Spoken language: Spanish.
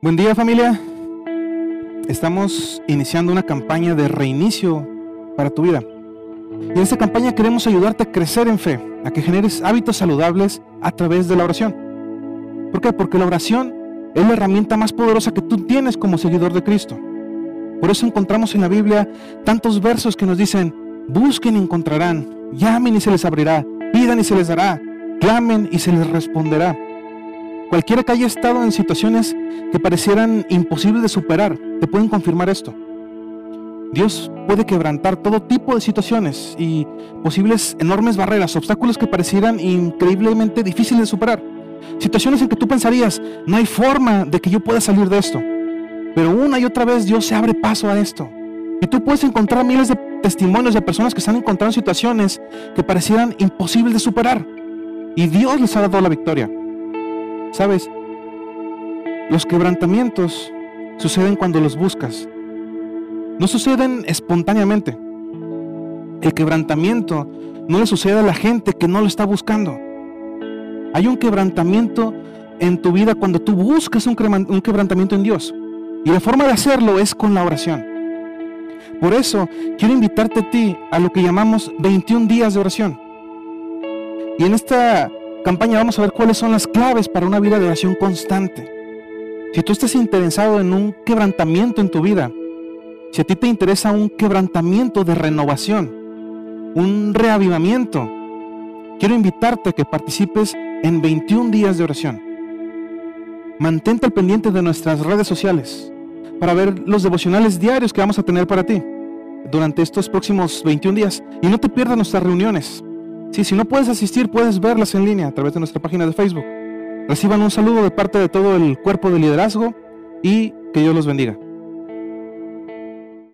Buen día familia. Estamos iniciando una campaña de reinicio para tu vida. Y en esta campaña queremos ayudarte a crecer en fe, a que generes hábitos saludables a través de la oración. ¿Por qué? Porque la oración es la herramienta más poderosa que tú tienes como seguidor de Cristo. Por eso encontramos en la Biblia tantos versos que nos dicen, busquen y encontrarán, llamen y se les abrirá, pidan y se les dará, clamen y se les responderá. Cualquiera que haya estado en situaciones que parecieran imposibles de superar, te pueden confirmar esto. Dios puede quebrantar todo tipo de situaciones y posibles enormes barreras, obstáculos que parecieran increíblemente difíciles de superar. Situaciones en que tú pensarías, no hay forma de que yo pueda salir de esto. Pero una y otra vez Dios se abre paso a esto. Y tú puedes encontrar miles de testimonios de personas que están encontrando situaciones que parecieran imposibles de superar. Y Dios les ha dado la victoria. ¿Sabes? Los quebrantamientos suceden cuando los buscas. No suceden espontáneamente. El quebrantamiento no le sucede a la gente que no lo está buscando. Hay un quebrantamiento en tu vida cuando tú buscas un, quebrantamiento en Dios. Y la forma de hacerlo es con la oración. Por eso quiero invitarte a ti a lo que llamamos 21 días de oración. Y en esta campaña vamos a ver cuáles son las claves para una vida de oración constante. Si tú estás interesado en un quebrantamiento en tu vida, si a ti te interesa un quebrantamiento de renovación, un reavivamiento, quiero invitarte a que participes en 21 días de oración. Mantente al pendiente de nuestras redes sociales para ver los devocionales diarios que vamos a tener para ti durante estos próximos 21 días. Y no te pierdas nuestras reuniones. Sí, si no puedes asistir, puedes verlas en línea a través de nuestra página de Facebook. Reciban un saludo de parte de todo el cuerpo de liderazgo y que Dios los bendiga.